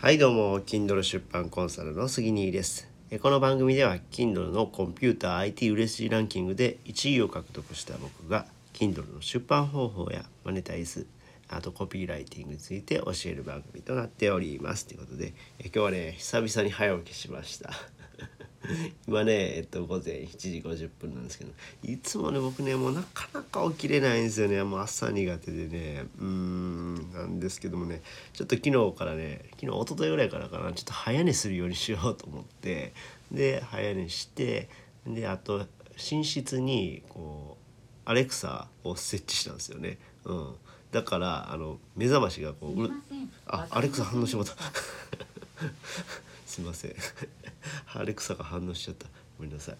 はいどうも Kindle 出版コンサルの杉兄です。この番組では Kindle のコンピューター IT 売れ筋ランキングで1位を獲得した僕が Kindle の出版方法やマネタイズあとコピーライティングについて教える番組となっております。ということで今日はね久々に早起きしました。今ねえっと午前7時50分なんですけどいつもね僕ねもうなかなか起きれないんですよね。もう朝苦手でね。うん。んですけどもねちょっと昨日からね昨日一昨日ぐらいからかなちょっと早寝するようにしようと思ってで早寝してであと寝室にこうアレクサを設置したんですよね。うん。だからあの目覚ましがこううるあアレクサ反応してもらった。すいません。アレクサが反応しちゃった。ごめんなさい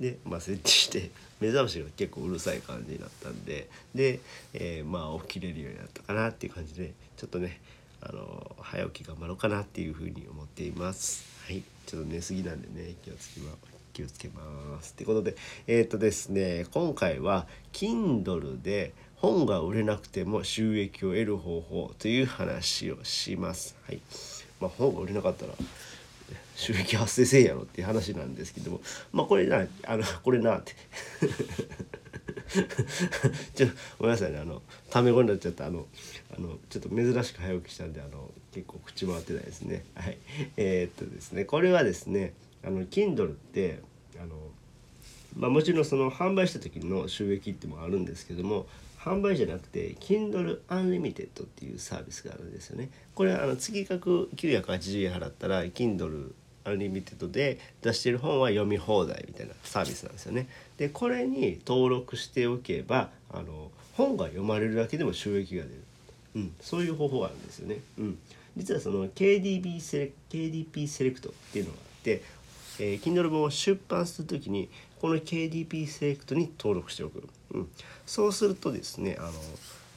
で、まあ、設置して 目覚ましが結構うるさい感じになったんでで、えーまあ起きれるようになったかなっていう感じでちょっとねあの早起き頑張ろうかなっていうふうに思っていますはいちょっと寝過ぎなんでね気をつけます気をつけますってことでえっ、とですね今回は Kindle で本が売れなくても収益を得る方法という話をします。はい。まあ本が売れなかったら収益発生せんやろっていう話なんですけども、まあこれなあのこれなって。ちょっとごめんなさいねあのため語になっちゃったあのあのちょっと珍しく早起きしたんであの結構口回ってないですね。はい。えー、っとですねこれはですねあの Kindle ってあのまあ、もちろんその販売した時の収益ってもあるんですけども販売じゃなくて Kindle Unlimited っていうサービスがあるんですよね。これはあの月額980円払ったら Kindle Unlimited で出してる本は読み放題みたいなサービスなんですよね。でこれに登録しておけばあの本が読まれるだけでも収益が出る、うん、そういう方法があるんですよね。うん、実はその KDP セレ KDP セレクトっていうのがあってえー、Kindle 本を出版する時にこの KDP セレクトに登録しておく、うん、そうするとですねあの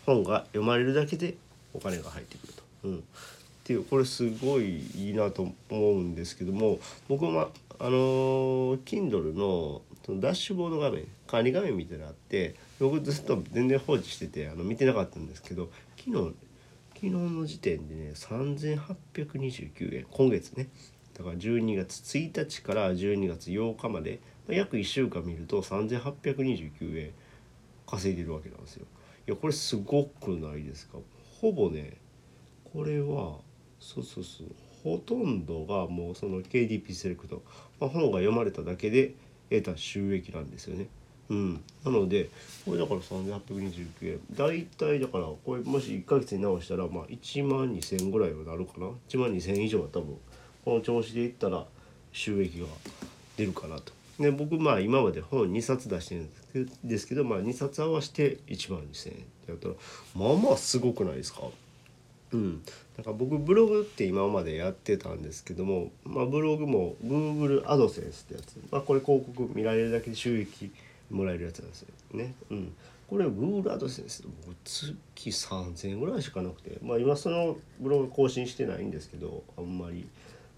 本が読まれるだけでお金が入ってくると。うん、っていうこれすごいいいなと思うんですけども僕は、あのー、Kindle のそのダッシュボード画面管理画面みたいなのあって僕ずっと全然放置しててあの見てなかったんですけど昨日昨日の時点でね3829円今月ねだから12月1日から12月8日まで約1週間見ると3829円稼いでるわけなんですよ。いやこれすごくないですか？ほぼねこれはそうそうそう。ほとんどがもうその KDP セレクト、まあ、本が読まれただけで得た収益なんですよね。うん、なのでこれだから3829円大体だからこれもし1ヶ月に直したらまあ1万2000円ぐらいはなるかな。1万2000円以上は多分この調子でいったら収益が出るかなと。で僕まあ今まで本2冊出してるんですけど、まあ、2冊合わせて1万2,000円ってやったらまあまあすごくないですか？うん、だか僕ブログって今までやってたんですけども、まあ、ブログも Google アドセンスってやつ、まあ、これ広告見られるだけで収益もらえるやつなんですよね。うん、これ Google アドセンス僕月3,000円ぐらいしかなくてまあ今そのブログ更新してないんですけどあんまり。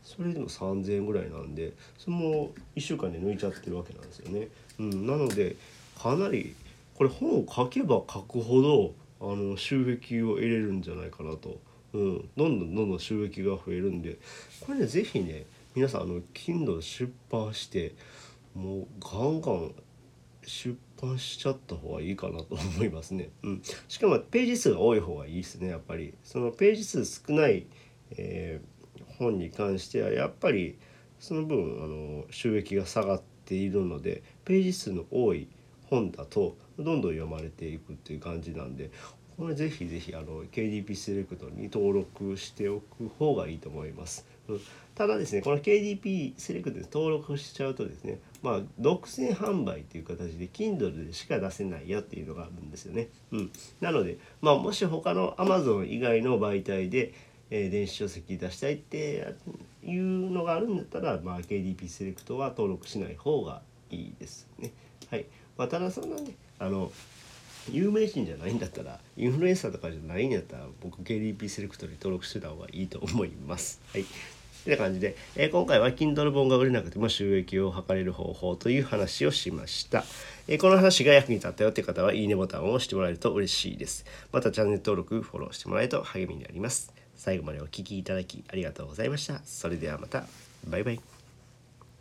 それでも3,000円ぐらいなんでそれも1週間で抜いちゃってるわけなんですよね。うん、なのでかなりこれ本を書けば書くほどあの収益を得れるんじゃないかなと、うん、どんどんどんどん収益が増えるんでこれね是非ね皆さんあの金の出版してもうガンガン出版しちゃった方がいいかなと思いますね。うん、しかもページ数が多い方がいいですねやっぱり。そのページ数少ない、えー本に関してはやっぱりその分あの収益が下がっているのでページ数の多い本だとどんどん読まれていくっていう感じなんでこれぜひぜひあの KDP セレクトに登録しておく方がいいと思います。ただですねこの KDP セレクトで登録しちゃうとですねまあ独占販売という形で Kindle でしか出せないよっていうのがあるんですよね。うん、なのでまあもし他の Amazon 以外の媒体でえー、電子書籍出したいっていうのがあるんだったら、まあ、KDP セレクトは登録しない方がいいです。まあ、ただそんなねあの有名人じゃないんだったらインフルエンサーとかじゃないんやったら僕 KDP セレクトに登録してた方がいいと思います。はいってな感じで、えー、今回は Kindle 本が売れなくても収益を図れる方法という話をしました。えー、この話が役に立ったよって方はいいねボタンを押してもらえると嬉しいです。またチャンネル登録、フォローしてもらえると励みになります。最後までお聴きいただきありがとうございましたそれではまたバイバイ